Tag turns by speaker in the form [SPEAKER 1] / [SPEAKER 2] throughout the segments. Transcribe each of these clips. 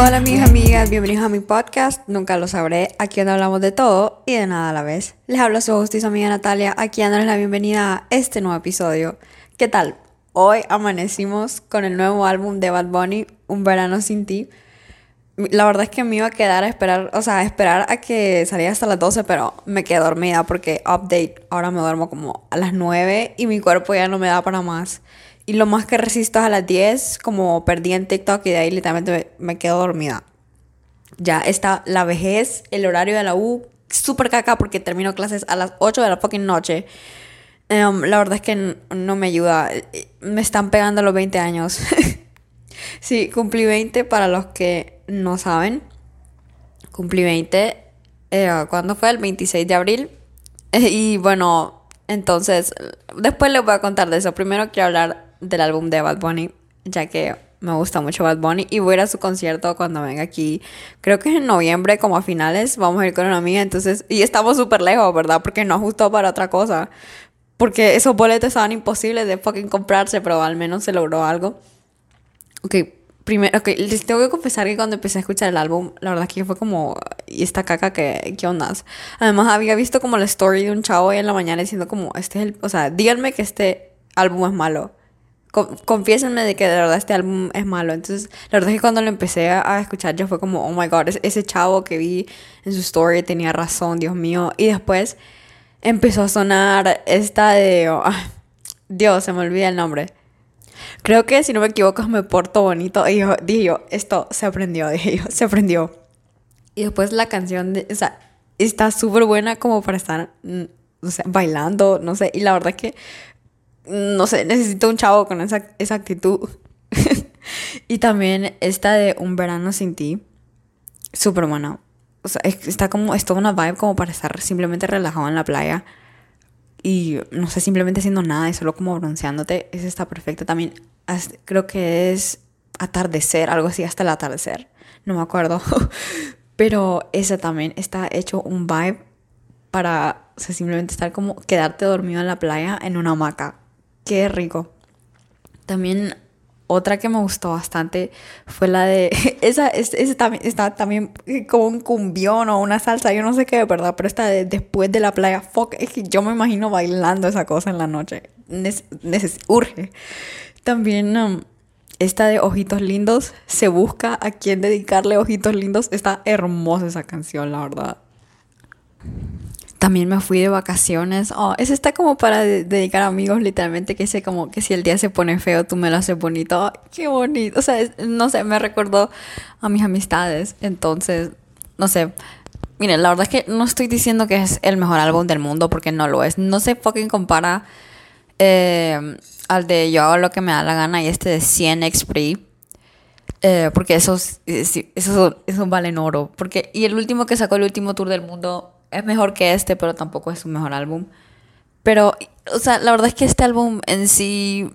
[SPEAKER 1] Hola mis amigas, bienvenidos a mi podcast, nunca lo sabré, aquí donde hablamos de todo y de nada a la vez. Les habla su host y su amiga Natalia, aquí dándoles la bienvenida a este nuevo episodio. ¿Qué tal? Hoy amanecimos con el nuevo álbum de Bad Bunny, Un verano sin ti. La verdad es que me iba a quedar a esperar, o sea, a esperar a que saliera hasta las 12, pero me quedé dormida porque update, ahora me duermo como a las 9 y mi cuerpo ya no me da para más. Y lo más que resisto es a las 10, como perdí en TikTok y de ahí literalmente me, quedo dormida. Ya está la vejez, el horario de la U, súper caca porque termino clases a las 8 de la fucking noche. Em, la verdad es que no me ayuda. Me están pegando los 20 años. sí, cumplí 20 para los que no saben. Cumplí 20. Eh, ¿Cuándo fue? El 26 de abril. y bueno, entonces, después les voy a contar de eso. Primero quiero hablar del álbum de Bad Bunny, ya que me gusta mucho Bad Bunny y voy a ir a su concierto cuando venga aquí. Creo que es en noviembre, como a finales, vamos a ir con una amiga, entonces, y estamos súper lejos, ¿verdad? Porque no ajustó para otra cosa. Porque esos boletos estaban imposibles de fucking comprarse, pero al menos se logró algo. Ok, primero, ok, les tengo que confesar que cuando empecé a escuchar el álbum, la verdad que fue como, ¿y esta caca qué, qué ondas? Además, había visto como la story de un chavo hoy en la mañana diciendo como, este es el, o sea, díganme que este álbum es malo confiésenme de que de verdad este álbum es malo. Entonces, la verdad es que cuando lo empecé a, escuchar, yo fue como, oh my god, ese chavo que vi en su story tenía razón, Dios mío. Y después empezó a sonar esta de. Oh, Dios, se me olvida el nombre. Creo que si no me equivoco, me porto bonito. Y yo dije yo, esto se aprendió, dije yo, se aprendió. Y después la canción, de, o sea, está súper buena como para estar, mm, o sea, bailando, no sé. Y la verdad es que no sé, necesito un chavo con esa, esa actitud. y también esta de Un verano sin ti, súper buena. O sea, está como, es toda una vibe como para estar simplemente relajado en la playa. Y no sé, simplemente haciendo nada y solo como bronceándote. Esa está perfecta también. Creo que es atardecer, algo así, hasta el atardecer. No me acuerdo. Pero esa también está hecho un vibe para, o sea, simplemente estar como quedarte dormido en la playa en una hamaca Qué rico. También otra que me gustó bastante fue la de. Esa, esa, también está también como un cumbión o una salsa, yo no sé qué, ¿verdad? Pero esta de después de la playa, fuck, es que yo me imagino bailando esa cosa en la noche. urge. También um, esta de Ojitos Lindos, se busca a quien dedicarle Ojitos Lindos. Está hermosa esa canción, la verdad. También me fui de vacaciones. Oh, eso está como para dedicar a amigos, literalmente, que sé como que si el día se pone feo, tú me lo haces bonito. qué bonito. O sea, no sé, me recordó a mis amistades. Entonces, no sé. Miren, la verdad es que no estoy diciendo que es el mejor álbum del mundo, porque no lo es. No se fucking compara eh, al de Yo hago lo que me da la gana y este de 100 Express. Eh, porque esos, esos, esos valen oro. Porque, y el último que sacó el último tour del mundo es mejor que este, pero tampoco es su mejor álbum. Pero, o sea, la verdad es que este álbum en sí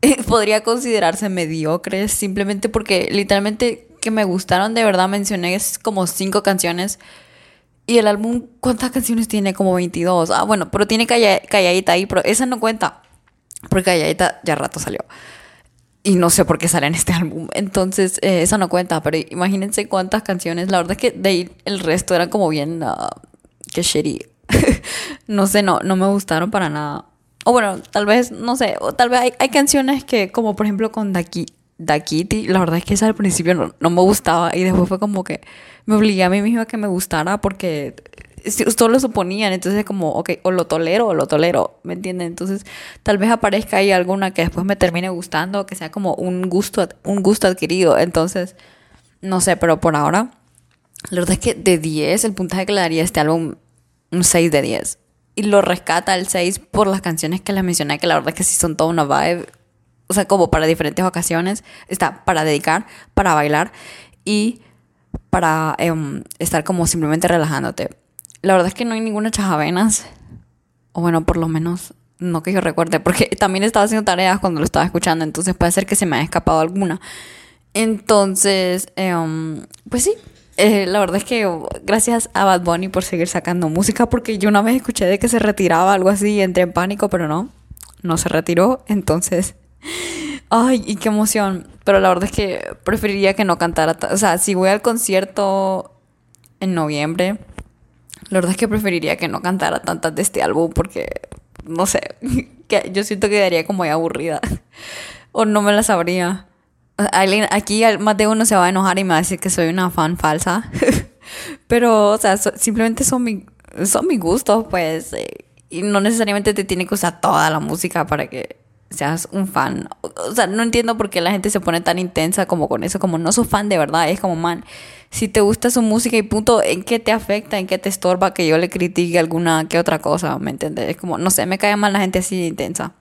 [SPEAKER 1] podría considerarse mediocre, simplemente porque literalmente que me gustaron de verdad mencioné como cinco canciones. Y el álbum, ¿cuántas canciones tiene? Como 22. Ah, bueno, pero tiene Calladita ahí, pero esa no cuenta. Porque Calladita ya rato salió. Y no sé por qué sale en este álbum. Entonces, eh, eso no cuenta. Pero imagínense cuántas canciones. La verdad es que de ahí el resto eran como bien. Uh, shitty. no sé, no, no me gustaron para nada. O bueno, tal vez, no sé. O tal vez hay, hay canciones que, como por ejemplo con Daki, Dakiti, la verdad es que esa al principio no, no me gustaba. Y después fue como que me obligué a mí misma a que me gustara porque todos lo suponían, entonces como, ok, o lo tolero o lo tolero, ¿me entienden? Entonces tal vez aparezca ahí alguna que después me termine gustando, que sea como un gusto, un gusto adquirido, entonces, no sé, pero por ahora, la verdad es que de 10, el puntaje que le daría este álbum, un 6 de 10. Y lo rescata el 6 por las canciones que les mencioné, que la verdad es que sí son toda una vibe, o sea, como para diferentes ocasiones, está para dedicar, para bailar y para em, estar como simplemente relajándote. La verdad es que no hay ninguna chajavenas. O bueno, por lo menos no que yo recuerde. Porque también estaba haciendo tareas cuando lo estaba escuchando. Entonces puede ser que se me haya escapado alguna. Entonces, em, pues sí. Eh, la verdad es que gracias a Bad Bunny por seguir sacando música. Porque yo una vez escuché de que se retiraba algo así y entré en pánico. Pero no. No se retiró. Entonces, Ay, y qué emoción. Pero la verdad es que preferiría que no cantara. O sea, si voy al concierto en noviembre, la verdad es que preferiría que no cantara tantas de este álbum porque, no sé, que yo siento que quedaría como aburrida. o no me la sabría. Aquí más de uno se va a enojar y me va a decir que soy una fan falsa. Pero, o sea, simplemente son, mi, son mis gustos, pues. Eh, y no necesariamente te tiene que usar toda la música para que seas un fan. O sea, no entiendo por qué la gente se pone tan intensa como con eso, como no sos fan de verdad. Es como, man, si te gusta su música y punto, ¿en qué te afecta, en qué te estorba que yo le critique alguna que otra cosa? ¿Me entiendes? Es como, no sé, me cae mal la gente así intensa.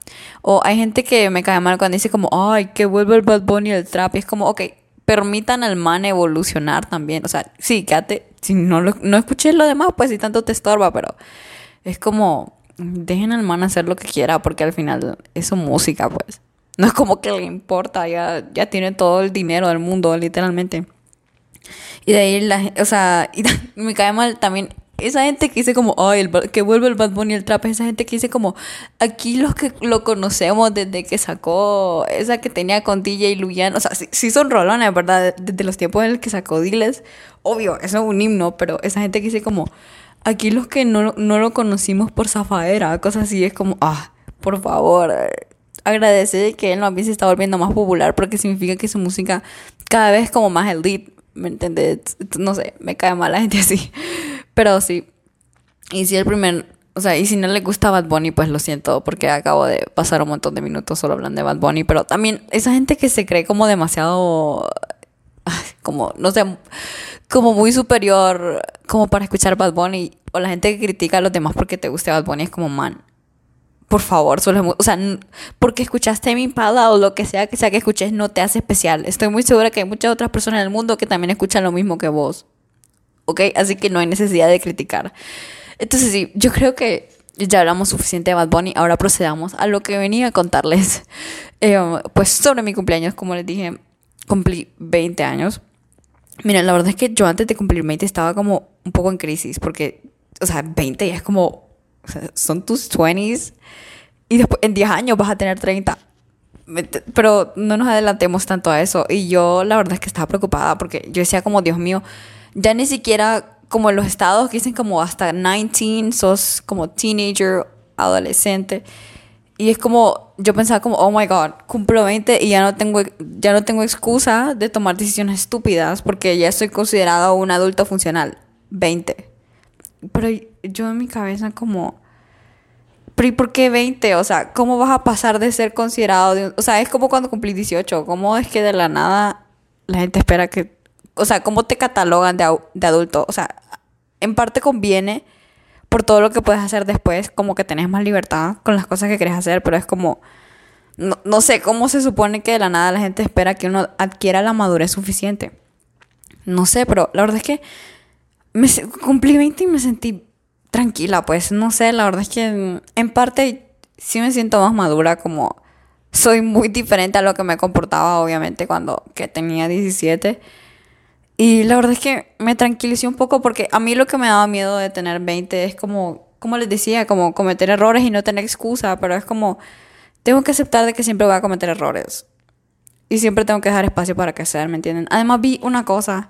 [SPEAKER 1] O hay gente que me cae mal cuando dice como, ay, que vuelve el Bad Bunny el trap. Y es como, ok, permitan al man evolucionar también. O sea, sí, quédate, si no, no escuché lo demás, pues si tanto te estorba, pero es como dejen al man hacer lo que quiera porque al final es su música, pues. No es como que le importa, ya, ya tiene todo el dinero del mundo, literalmente. Y de ahí, la, o sea, y me cae mal también esa gente que dice como, ay, el, que vuelve el Bad Bunny el trap, esa gente que dice como, aquí los que lo conocemos desde que sacó esa que tenía con DJ Luyan, o sea, sí, son rolones, ¿verdad? Desde los tiempos en el que sacó Diles, obvio, eso es un himno, pero esa gente que dice como, Aquí los que no, lo conocimos por zafaera, cosas así, es como, ah, por favor, agradece que él no se está volviendo más popular porque significa que su música cada vez es como más elite, ¿me entiendes? No sé, me cae mal la gente así. Pero sí. Y si el primer, o sea, y si no le gusta Bad Bunny, pues lo siento, porque acabo de pasar un montón de minutos solo hablando de Bad Bunny, pero también esa gente que se cree como demasiado, como, no sé, como muy superior como para escuchar Bad Bunny o la gente que critica a los demás porque te guste Bad Bunny es como man por favor solo o sea porque escuchaste mi Impala o lo que sea que sea que escuches no te hace especial. Estoy muy segura que hay muchas otras personas en el mundo que también escuchan lo mismo que vos ¿ok? así que no hay necesidad de criticar. Entonces sí yo creo que ya hablamos suficiente de Bad Bunny ahora procedamos a lo que venía a contarles eh, pues sobre mi cumpleaños como les dije cumplí 20 años. Mira, la verdad es que yo antes de cumplir 20 estaba como un poco en crisis, porque, o sea, 20 ya es como, o sea, son tus 20s y después en 10 años vas a tener 30. Pero no nos adelantemos tanto a eso. Y yo la verdad es que estaba preocupada porque yo decía como, Dios mío, ya ni siquiera como en los estados que dicen como hasta 19, sos como teenager, adolescente. Y es como, yo pensaba como, oh my god, cumplo 20 y ya no tengo, ya no tengo excusa de tomar decisiones estúpidas porque ya estoy considerado un adulto funcional. 20. Pero yo en mi cabeza como, pero ¿y por qué 20? O sea, ¿cómo vas a pasar de ser considerado de O sea, es como cuando cumplí 18. ¿Cómo es que de la nada la gente espera que... O sea, ¿cómo te catalogan de, de adulto? O sea, en parte conviene por todo lo que puedes hacer después, como que tenés más libertad con las cosas que querés hacer, pero es como, no, sé, ¿cómo se supone que de la nada la gente espera que uno adquiera la madurez suficiente? No sé, pero la verdad es que me cumplí 20 y me sentí tranquila, pues no sé, la verdad es que en parte sí me siento más madura, como soy muy diferente a lo que me comportaba obviamente cuando que tenía 17 y la verdad es que me tranquilicé un poco porque a mí lo que me daba miedo de tener 20 es como, como les decía, como cometer errores y no tener excusa, pero es como, tengo que aceptar de que siempre voy a cometer errores. Y siempre tengo que dejar espacio para crecer, ¿me entienden? Además vi una cosa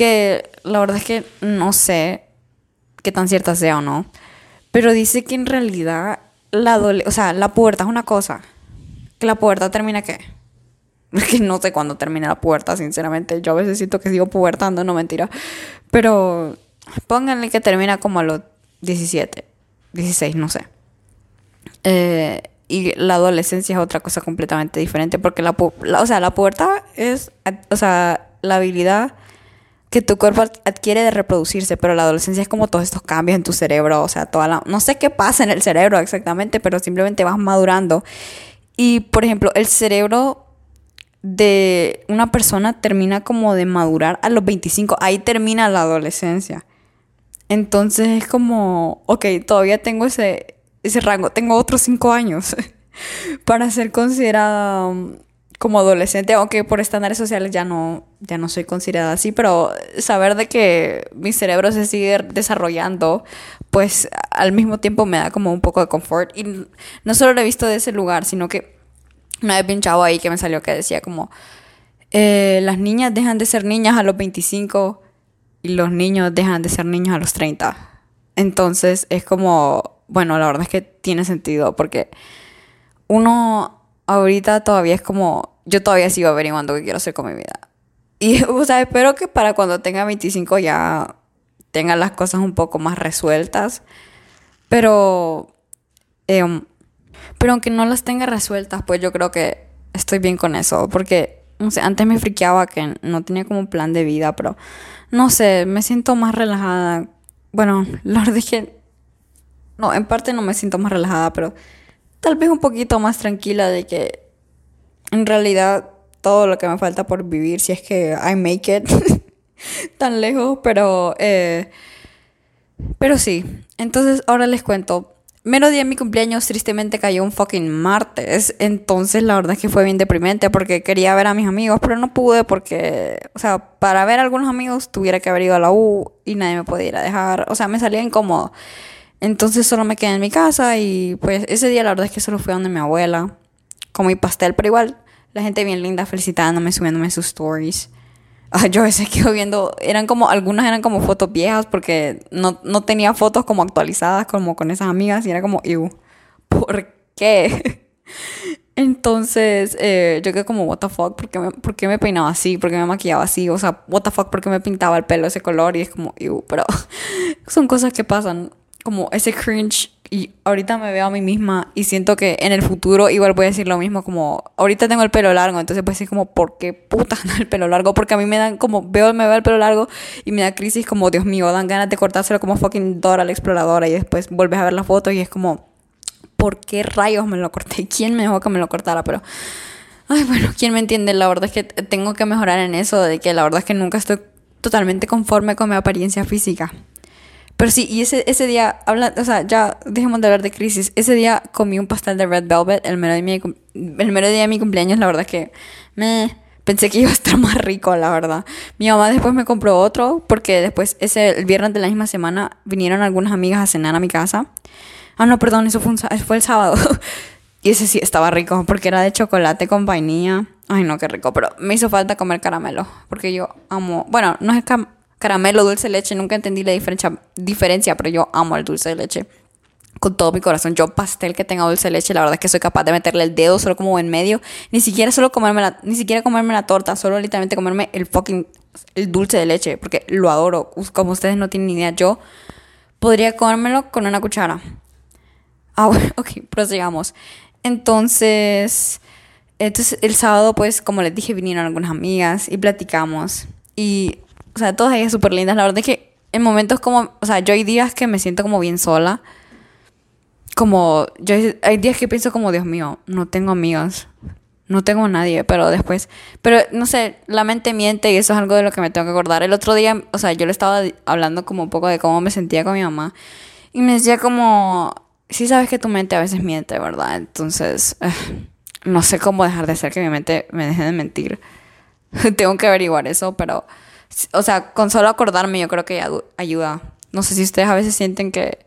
[SPEAKER 1] que la verdad es que no sé qué tan cierta sea o no, pero dice que en realidad la, o sea, la puerta es una cosa, que la puerta termina qué? no sé cuándo termina la puerta, sinceramente. Yo a veces siento que sigo pubertando, no mentira. Pero pónganle que termina como a los 17, 16, no sé. Eh, y la adolescencia es otra cosa completamente diferente porque la, o sea, la puerta es, o sea, la habilidad que tu cuerpo adquiere de reproducirse, pero la adolescencia es como todos estos cambios en tu cerebro, o sea, toda la, no sé qué pasa en el cerebro exactamente, pero simplemente vas madurando. Y, por ejemplo, el cerebro de una persona termina como de madurar a los 25. Ahí termina la adolescencia. Entonces es como, ok, todavía tengo ese, ese rango, tengo otros 5 años para ser considerada um, como adolescente, aunque por estándares sociales ya no, ya no soy considerada así, pero saber de que mi cerebro se sigue desarrollando, pues al mismo tiempo me da como un poco de confort. Y no solo lo he visto de ese lugar, sino que una vez vi un chavo ahí que me salió que decía como, eh, las niñas dejan de ser niñas a los 25 y los niños dejan de ser niños a los 30. Entonces es como, bueno, la verdad es que tiene sentido porque uno ahorita todavía es como, yo todavía sigo averiguando qué quiero hacer con mi vida. Y, o sea, espero que para cuando tenga 25 ya tenga las cosas un poco más resueltas. Pero, em, pero aunque no las tenga resueltas, pues yo creo que estoy bien con eso. Porque, no sé, antes me friqueaba que no tenía como un plan de vida, pero no sé, me siento más relajada. Bueno, la verdad es que, no, en parte no me siento más relajada, pero tal vez un poquito más tranquila de que en realidad todo lo que me falta por vivir, si es que I make it tan lejos, pero, eh, pero sí. Entonces ahora les cuento. Menos día de mi cumpleaños tristemente cayó un fucking martes. Entonces la verdad es que fue bien deprimente porque quería ver a mis amigos, pero no pude porque, o sea, para ver a algunos amigos tuviera que haber ido a la U y nadie me podía ir a dejar. O sea, me salía incómodo. Entonces solo me quedé en mi casa y pues ese día la verdad es que solo fui a donde mi abuela. Comí pastel, pero igual la gente bien linda felicitándome, subiéndome sus stories. Ah, yo a veces quedo viendo, eran como, algunas eran como fotos viejas porque no, no tenía fotos como actualizadas como con esas amigas y era como, ew, ¿por qué? Entonces, eh, yo quedé como, what the fuck, ¿por qué, me, ¿por qué me peinaba así? ¿Por qué me maquillaba así? O sea, what the fuck, ¿por qué me pintaba el pelo ese color? Y es como, ew, pero son cosas que pasan, como ese cringe y ahorita me veo a mí misma y siento que en el futuro igual voy a decir lo mismo, como ahorita tengo el pelo largo, entonces pues decir como, ¿por qué puta el pelo largo? Porque a mí me dan como, veo, me veo el pelo largo y me da crisis como, Dios mío, dan ganas de cortárselo como fucking Dora la exploradora y después vuelves a ver las fotos y es como, ¿por qué rayos me lo corté? ¿Quién me dejó que me lo cortara? Pero, ay, bueno, ¿quién me entiende? La verdad es que tengo que mejorar en eso, de que la verdad es que nunca estoy totalmente conforme con mi apariencia física. Pero sí, y ese, ese día, habla, o sea, ya dejemos de hablar de crisis. Ese día comí un pastel de Red Velvet el mero, de mi, el mero día de mi cumpleaños. La verdad que me pensé que iba a estar más rico, la verdad. Mi mamá después me compró otro porque después, ese, el viernes de la misma semana, vinieron algunas amigas a cenar a mi casa. Ah, no, perdón, eso fue, fue el sábado. y ese sí estaba rico porque era de chocolate con vainilla. Ay, no, qué rico. Pero me hizo falta comer caramelo porque yo amo. Bueno, no es que caramelo, dulce de leche, nunca entendí la diferencia, diferencia, pero yo amo el dulce de leche. Con todo mi corazón, yo pastel que tenga dulce de leche, la verdad es que soy capaz de meterle el dedo solo como en medio, ni siquiera solo comerme la, ni siquiera comerme la torta, solo literalmente comerme el fucking el dulce de leche, porque lo adoro, como ustedes no tienen ni idea, yo podría comérmelo con una cuchara. Ah, bueno, ok, prosigamos. Entonces, entonces el sábado, pues, como les dije, vinieron algunas amigas y platicamos. Y sea, todas ellas súper lindas. La verdad es que en momentos como, o sea, yo hay días que me siento como bien sola. Como, yo hay días que pienso como, Dios mío, no tengo amigas. No tengo nadie, pero después, pero no sé, la mente miente y eso es algo de lo que me tengo que acordar. El otro día, o sea, yo le estaba hablando como un poco de cómo me sentía con mi mamá y me decía como, sí sabes que tu mente a veces miente, ¿verdad? Entonces, eh, no sé cómo dejar de hacer que mi mente me deje de mentir. tengo que averiguar eso, pero o sea, con solo acordarme yo creo que ayuda. No sé si ustedes a veces sienten que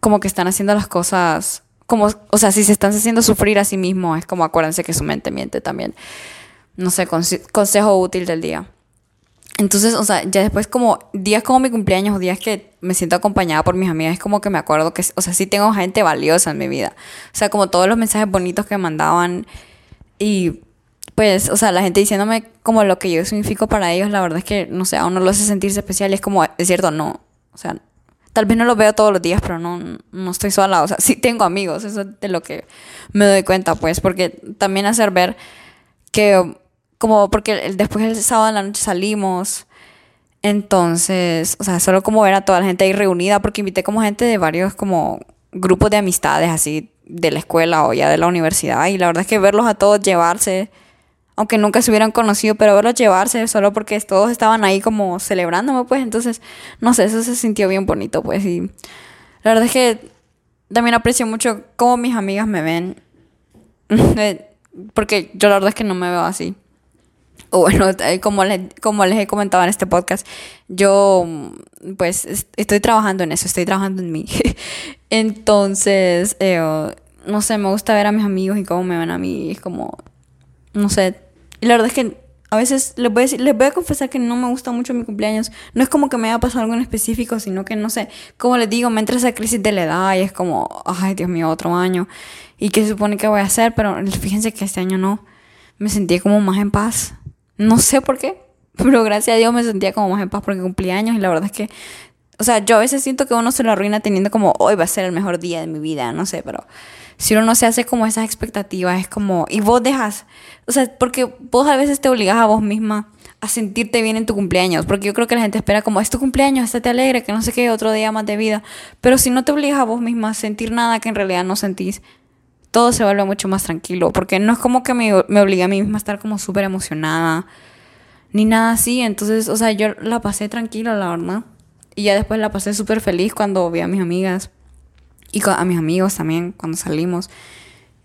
[SPEAKER 1] como que están haciendo las cosas como, o sea, si se están haciendo sufrir a sí mismos, es como acuérdense que su mente miente también. No sé, consejo útil del día. Entonces, o sea, ya después como días como mi cumpleaños o días que me siento acompañada por mis amigas, es como que me acuerdo que, o sea, sí tengo gente valiosa en mi vida. O sea, como todos los mensajes bonitos que mandaban y pues, o sea, la gente diciéndome como lo que yo significo para ellos, la verdad es que, no sé, a uno lo hace sentirse especial y es como, es cierto, no, o sea, tal vez no lo veo todos los días, pero no, no estoy sola, o sea, sí tengo amigos, eso es de lo que me doy cuenta, pues, porque también hacer ver que, como, porque después el sábado en la noche salimos, entonces, o sea, solo como ver a toda la gente ahí reunida, porque invité como gente de varios, como, grupos de amistades, así, de la escuela o ya de la universidad, y la verdad es que verlos a todos llevarse aunque nunca se hubieran conocido, pero verlos llevarse solo porque todos estaban ahí como celebrándome, pues entonces, no sé, eso se sintió bien bonito, pues y la verdad es que también aprecio mucho cómo mis amigas me ven, eh, porque yo la verdad es que no me veo así. O bueno, eh, como les, como les he comentado en este podcast, yo pues estoy trabajando en eso, estoy trabajando en mí. Entonces, eh, no sé, me gusta ver a mis amigos y cómo me ven a mí. Es como, no sé. Y la verdad es que a veces les voy a, decir, les voy a confesar que no me gusta mucho mi cumpleaños. No es como que me haya pasado algo en específico, sino que, no sé, como les digo, me entra esa crisis de la edad y es como, ay, Dios mío, otro año. ¿Y qué se supone que voy a hacer? Pero fíjense que este año no. Me sentí como más en paz. No sé por qué, pero gracias a Dios me sentía como más en paz porque cumplí años y la verdad es que, o sea, yo a veces siento que uno se lo arruina teniendo como, hoy va a ser el mejor día de mi vida, no sé, pero si uno no se hace como esas expectativas, es como, y vos dejas, o sea, porque vos a veces te obligas a vos misma a sentirte bien en tu cumpleaños, porque yo creo que la gente espera como, es tu cumpleaños, estate alegre, que no sé qué, otro día más de vida, pero si no te obligas a vos misma a sentir nada que en realidad no sentís, todo se vuelve mucho más tranquilo, porque no es como que me, me obligue a mí misma a estar como súper emocionada, ni nada así, entonces, o sea, yo la pasé tranquila, la verdad, y ya después la pasé súper feliz cuando vi a mis amigas y a mis amigos también cuando salimos.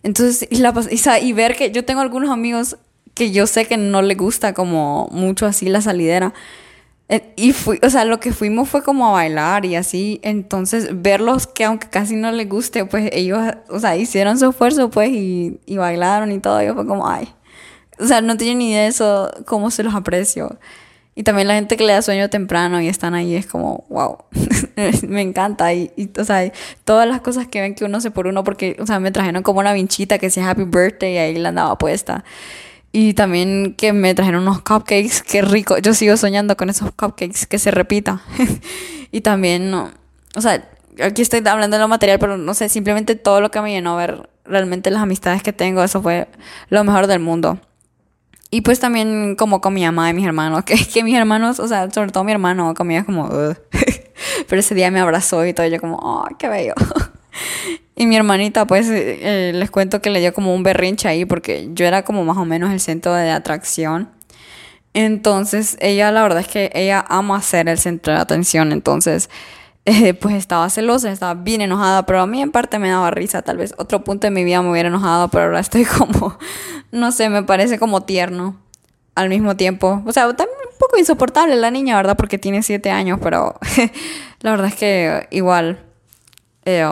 [SPEAKER 1] Entonces, y, la, y, y ver que yo tengo algunos amigos que yo sé que no les gusta como mucho así la salidera. Eh, y fui, o sea, lo que fuimos fue como a bailar y así. Entonces, verlos que aunque casi no les guste, pues ellos, o sea, hicieron su esfuerzo, pues, y, y bailaron y todo. Yo fue como, ay. O sea, no tienen ni idea de eso, cómo se los aprecio. Y también la gente que le da sueño temprano y están ahí es como, wow, me encanta. Y, o sea, todas las cosas que ven que uno se por uno, porque, o sea, me trajeron como una vinchita que decía Happy Birthday y ahí la andaba puesta. Y también que me trajeron unos cupcakes, qué rico. Yo sigo soñando con esos cupcakes, que se repita. y también, o sea, aquí estoy hablando de lo material, pero no sé, simplemente todo lo que me llenó a ver realmente las amistades que tengo, eso fue lo mejor del mundo. Y pues también como con mi mamá y mis hermanos, que, que mis hermanos, o sea, sobre todo mi hermano, comía como... Pero ese día me abrazó y todo, yo como, oh, qué bello. y mi hermanita, pues, eh, les cuento que le dio como un berrinche ahí, porque yo era como más o menos el centro de atracción. Entonces, ella, la verdad es que ella ama ser el centro de atención, entonces eh, pues estaba celosa, estaba bien enojada, pero a mí en parte me daba risa, tal vez otro punto de mi vida me hubiera enojado, pero ahora estoy como, no sé, me parece como tierno al mismo tiempo. O sea, también un poco insoportable la niña, ¿verdad? Porque tiene siete años, pero la verdad es que igual eh,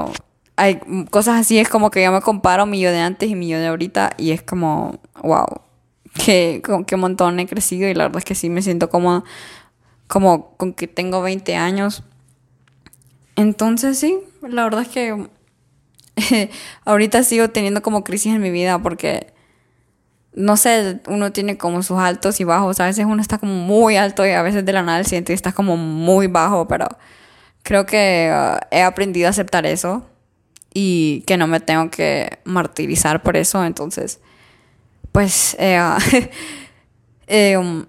[SPEAKER 1] hay cosas así, es como que yo me comparo mi yo de antes y mi yo de ahorita y es como, wow, que, qué montón he crecido y la verdad es que sí me siento como, como con que tengo 20 años entonces sí, la verdad es que ahorita sigo teniendo como crisis en mi vida porque, no sé, uno tiene como sus altos y bajos. A veces uno está como muy alto y a veces de la nada siente y está como muy bajo, pero creo que uh, he aprendido a aceptar eso y que no me tengo que martirizar por eso. Entonces, pues, eh, eh, um,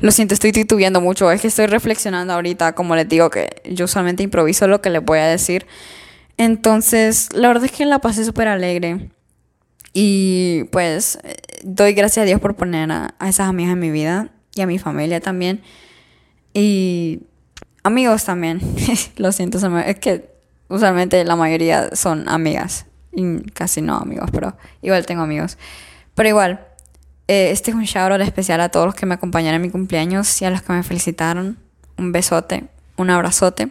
[SPEAKER 1] lo siento, estoy titubeando mucho. Es que estoy reflexionando ahorita, como les digo, que yo solamente improviso lo que les voy a decir. Entonces, la verdad es que la pasé súper alegre. Y pues doy gracias a Dios por poner a, esas amigas en mi vida y a mi familia también. Y amigos también. lo siento, es que usualmente la mayoría son amigas. Casi no amigos, pero igual tengo amigos. Pero igual, eh, este es un shout especial a todos los que me acompañaron en mi cumpleaños y a los que me felicitaron. Un besote, un abrazote.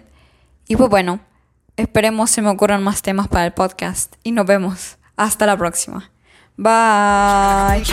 [SPEAKER 1] Y pues bueno, esperemos se me ocurran más temas para el podcast y nos vemos. Hasta la próxima. Bye.